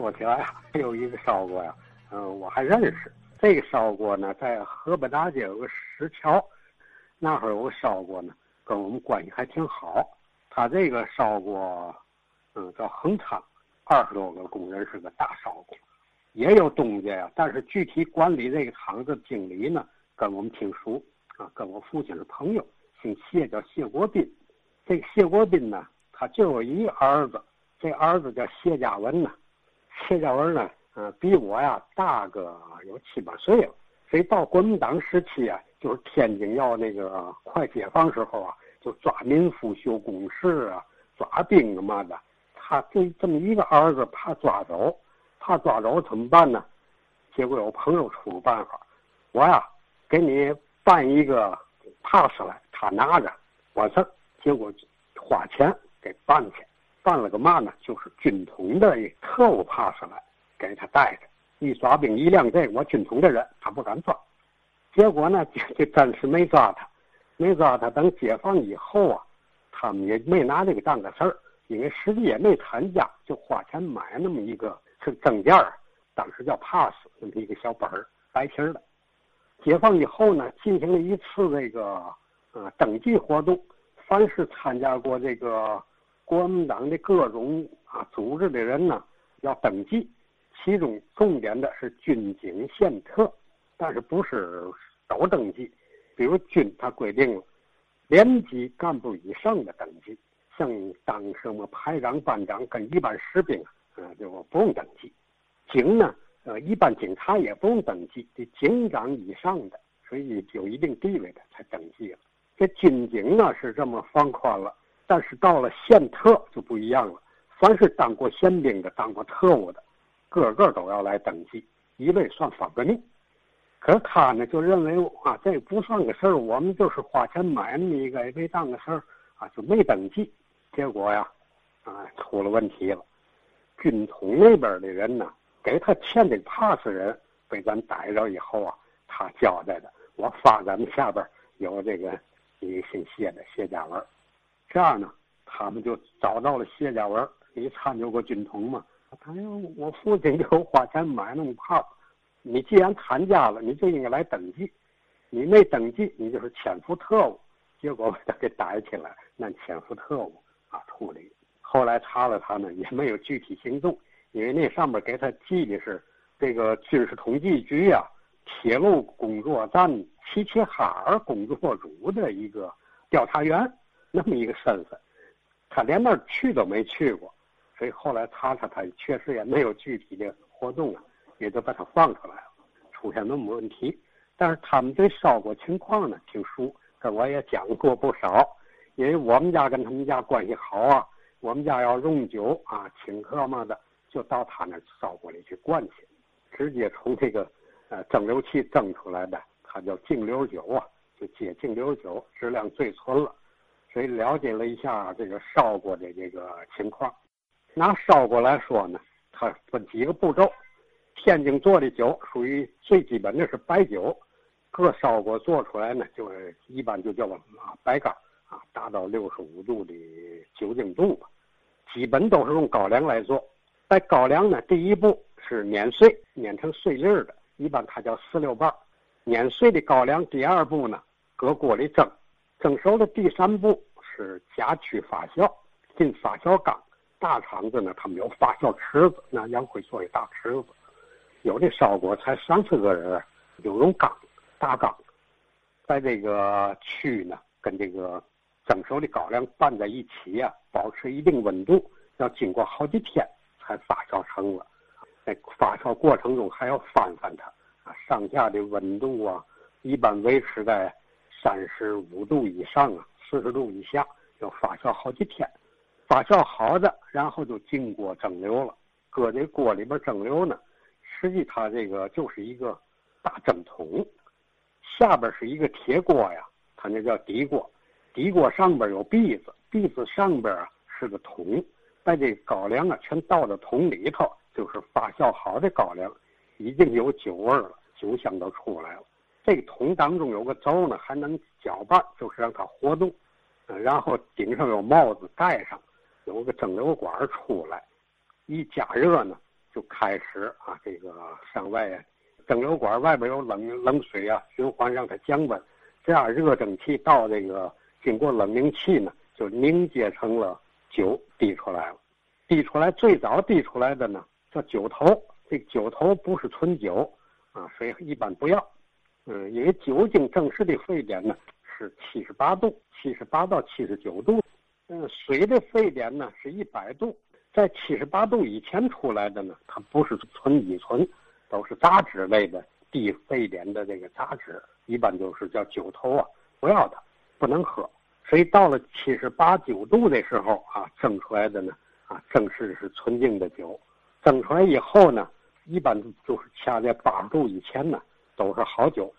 说起来呀，还有一个烧锅呀，嗯，我还认识。这个烧锅呢，在河北大街有个石桥，那会儿有个烧锅呢，跟我们关系还挺好。他这个烧锅，嗯，叫恒昌，二十多个工人是个大烧锅，也有东家呀。但是具体管理这个厂子经理呢，跟我们挺熟啊，跟我父亲是朋友，姓谢，叫谢国斌。这个谢国斌呢，他就有一个儿子，这儿子叫谢家文呢。谢家文呢，嗯，比我呀大个有七八岁了。所以到国民党时期啊，就是天津要那个快解放时候啊。就抓民夫修工事啊，抓兵啊嘛的，他就这么一个儿子，怕抓走，怕抓走怎么办呢？结果有朋友出个办法，我呀给你办一个 pass 来，他拿着完事儿。结果花钱给办去，犯了个嘛呢？就是军统的特务 pass 来，给他带着。一抓兵一亮这我军统的人，他不敢抓。结果呢，就暂时没抓他。没抓他，等解放以后啊，他们也没拿这个当个事儿，因为实际也没参加，就花钱买那么一个是证件儿，当时叫 pass，那么一个小本儿，白皮儿的。解放以后呢，进行了一次这个呃登记活动，凡是参加过这个国民党的各种啊组织的人呢，要登记，其中重点的是军警宪特，但是不是都登记。比如军，他规定了，连级干部以上的登记，像当什么排长、班长跟一般士兵，啊，就不用登记。警呢，呃，一般警察也不用登记，这警长以上的，所以有一定地位的才登记了。这军警呢是这么放宽了，但是到了县特就不一样了。凡是当过宪兵的、当过特务的，个个都要来登记，一类算反革命。可是他呢，就认为啊，这不算个事儿，我们就是花钱买那么一个，也没当个事儿，啊，就没登记。结果呀，啊，出了问题了。军统那边的人呢，给他欠的 pass 人被咱逮着以后啊，他交代的，我发咱们下边有这个一个姓谢的谢家文，这样呢，他们就找到了谢家文，你参加过军统吗？他说我父亲给我花钱买那么炮。你既然参加了，你就应该来登记。你没登记，你就是潜伏特务。结果把他给逮起来，那潜伏特务啊处理。后来查了他呢，也没有具体行动，因为那上面给他记的是这个军事统计局呀，铁路工作站齐齐哈尔工作组的一个调查员，那么一个身份。他连那儿去都没去过，所以后来查查，他确实也没有具体的活动啊。也就把他放出来了，出现那么问题，但是他们对烧锅情况呢挺熟，跟我也讲过不少。因为我们家跟他们家关系好啊，我们家要用酒啊、请客嘛的，就到他那烧锅里去灌去，直接从这个呃蒸馏器蒸出来的，它叫净流酒啊，就接净流酒，质量最纯了。所以了解了一下这个烧锅的这个情况，拿烧锅来说呢，它分几个步骤。天津做的酒属于最基本的是白酒，各烧锅做出来呢，就是一般就叫啊白干啊，达到六十五度的酒精度吧。基本都是用高粱来做。在高粱呢，第一步是碾碎，碾成碎粒的，一般它叫四六瓣。碾碎的高粱，第二步呢，搁锅里蒸，蒸熟的第三步是加曲发酵，进发酵缸。大厂子呢，他们有发酵池子，那杨辉做的大池子。有的烧锅才三四个人，就用缸，大缸，在这个区呢，跟这个蒸熟的高粱拌在一起呀，保持一定温度，要经过好几天才发酵成了。在发酵过程中还要翻翻它，啊，上下的温度啊，一般维持在三十五度以上啊，四十度以下，要发酵好几天。发酵好的，然后就进锅蒸馏了，搁那锅里边蒸馏呢。实际它这个就是一个大蒸桶，下边是一个铁锅呀，它那叫底锅，底锅上边有篦子，篦子上边啊是个桶，把这高粱啊全倒到桶里头，就是发酵好的高粱，已经有酒味了，酒香都出来了。这个桶当中有个轴呢，还能搅拌，就是让它活动。然后顶上有帽子盖上，有个蒸馏管出来，一加热呢。就开始啊，这个上外蒸馏管外边有冷冷水啊，循环让它降温，这样热蒸汽到这个经过冷凝器呢，就凝结成了酒滴出来了。滴出来最早滴出来的呢叫酒头，这酒头不是纯酒啊，所以一般不要。嗯，因为酒精正式的沸点呢是七十八度，七十八到七十九度。嗯，水的沸点呢是一百度，在七十八度以前出来的呢，它不是纯乙醇，都是杂质类的低沸点的这个杂质，一般就是叫酒头啊，不要它，不能喝。所以到了七十八九度的时候啊，蒸出来的呢啊，正式是纯净的酒。蒸出来以后呢，一般就是掐在八十度以前呢，都是好酒。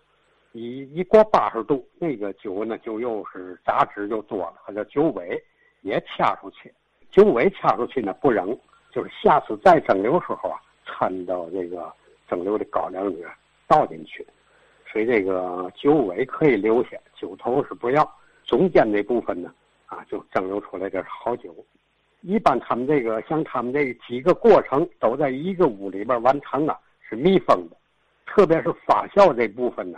一一过八十度，那个酒呢就又是杂质就多了，它叫酒尾。也掐出去，酒尾掐出去呢不扔，就是下次再蒸馏时候啊，掺到这个蒸馏的高粱里面倒进去，所以这个酒尾可以留下，酒头是不要。中间这部分呢，啊，就蒸馏出来点好酒。一般他们这个像他们这几个过程都在一个屋里边完成啊，是密封的，特别是发酵这部分呢，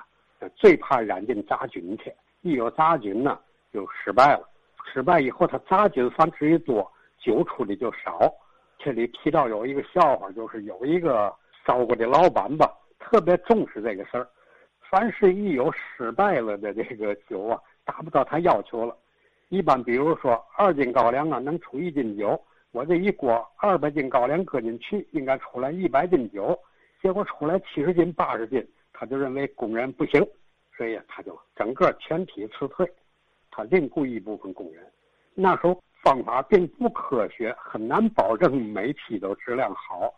最怕染进杂菌去，一有杂菌呢就失败了。失败以后，它杂菌繁殖一多，酒出的就少。这里提到有一个笑话，就是有一个烧锅的老板吧，特别重视这个事儿。凡是一有失败了的这个酒啊，达不到他要求了。一般比如说二斤高粱啊，能出一斤酒，我这一锅二百斤高粱搁进去，应该出来一百斤酒，结果出来七十斤、八十斤，他就认为工人不行，所以他就整个全体辞退。他另雇一部分工人，那时候方法并不科学，很难保证每批都质量好，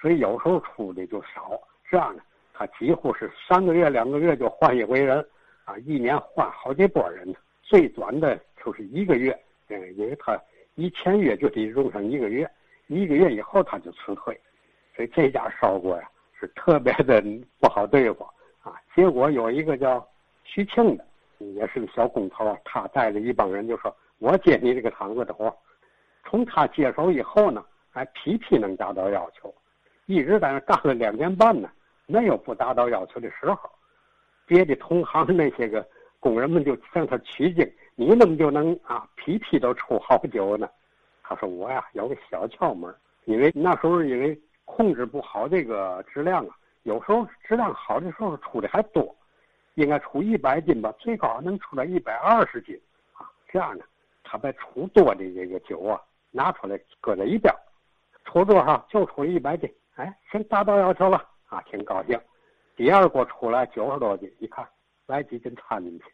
所以有时候出的就少。这样呢，他几乎是三个月、两个月就换一回人，啊，一年换好几波人。最短的就是一个月，嗯，因为他一签约就得用上一个月，一个月以后他就辞退。所以这家烧锅呀是特别的不好对付啊。结果有一个叫徐庆的。也是个小工头啊，他带着一帮人就说：“我接你这个厂子的活。”从他接手以后呢，还皮皮能达到要求，一直在那干了两年半呢，没有不达到要求的时候。别的同行那些个工人们就向他取经：“你怎么就能啊皮皮都出好酒呢？”他说：“我呀有个小窍门，因为那时候因为控制不好这个质量啊，有时候质量好的时候出的还多。”应该出一百斤吧，最高能出来一百二十斤，啊，这样呢，他把出多的这个酒啊拿出来搁在一边，出多少就出一百斤，哎，先达到要求了，啊，挺高兴。第二锅出来九十多斤，一看来几斤掺进去，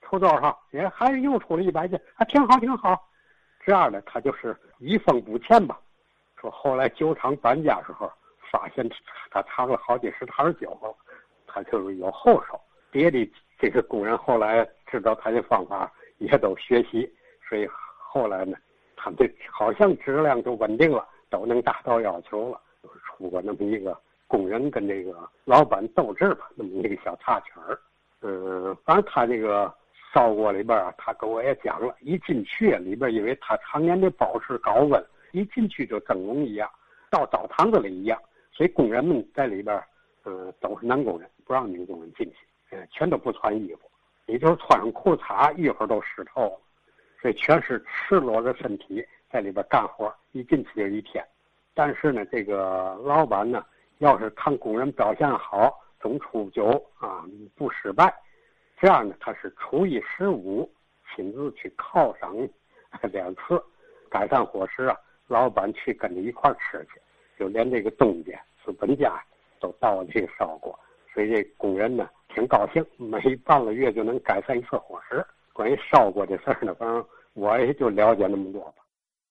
出多少也还是又出了一百斤，还挺好挺好。这样呢，他就是一分不欠吧。后来酒厂搬家时候，发现他藏了好几十坛酒，他就是有后手。别的这个工人后来知道他的方法，也都学习，所以后来呢，他们好像质量就稳定了，都能达到要求了。就是出过那么一个工人跟这个老板斗智吧，那么一个小插曲儿。嗯，反正他这个烧锅里边啊，他跟我也讲了，一进去里边，因为他常年的保持高温，一进去就蒸笼一样，到澡堂子里一样，所以工人们在里边，嗯，都是男工人，不让女工人进去。嗯全都不穿衣服，也就是穿上裤衩，一会儿都湿透了，所以全是赤裸着身体在里边干活，一进去就一天。但是呢，这个老板呢，要是看工人表现好，总出酒啊，不失败，这样呢，他是初一十五亲自去犒赏两次，改善伙食啊，老板去跟着一块吃去，就连这个东家资本家都到这烧过，所以这工人呢。挺高兴，每半个月就能改善一次伙食。关于烧锅这事儿呢，反正我也就了解那么多吧。